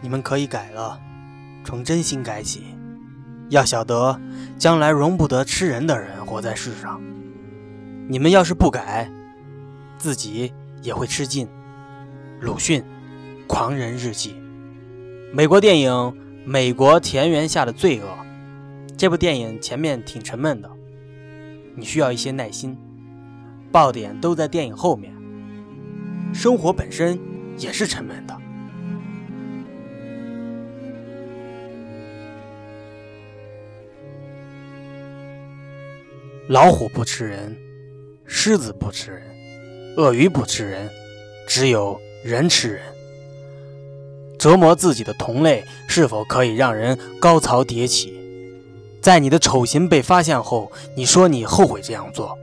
你们可以改了，从真心改起。要晓得，将来容不得吃人的人活在世上。你们要是不改，自己也会吃尽。鲁迅《狂人日记》，美国电影《美国田园下的罪恶》。这部电影前面挺沉闷的，你需要一些耐心。爆点都在电影后面。生活本身也是沉闷的。老虎不吃人，狮子不吃人，鳄鱼不吃人，只有人吃人。折磨自己的同类是否可以让人高潮迭起？在你的丑行被发现后，你说你后悔这样做，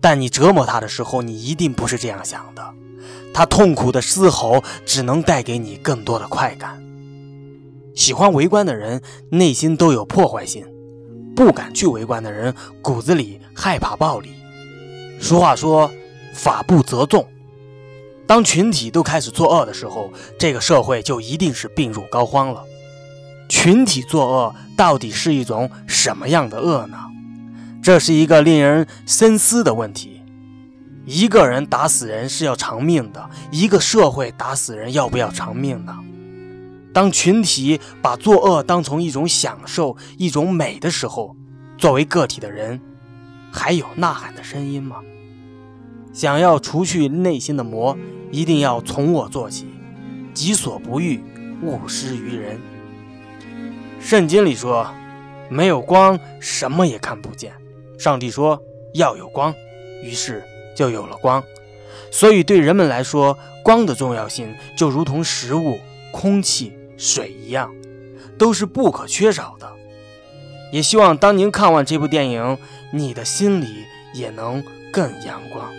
但你折磨他的时候，你一定不是这样想的。他痛苦的嘶吼只能带给你更多的快感。喜欢围观的人内心都有破坏性。不敢去围观的人，骨子里害怕暴力。俗话说：“法不责众。”当群体都开始作恶的时候，这个社会就一定是病入膏肓了。群体作恶到底是一种什么样的恶呢？这是一个令人深思的问题。一个人打死人是要偿命的，一个社会打死人要不要偿命呢？当群体把作恶当成一种享受、一种美的时候，作为个体的人，还有呐喊的声音吗？想要除去内心的魔，一定要从我做起。己所不欲，勿施于人。圣经里说，没有光，什么也看不见。上帝说要有光，于是就有了光。所以对人们来说，光的重要性就如同食物、空气。水一样，都是不可缺少的。也希望当您看完这部电影，你的心里也能更阳光。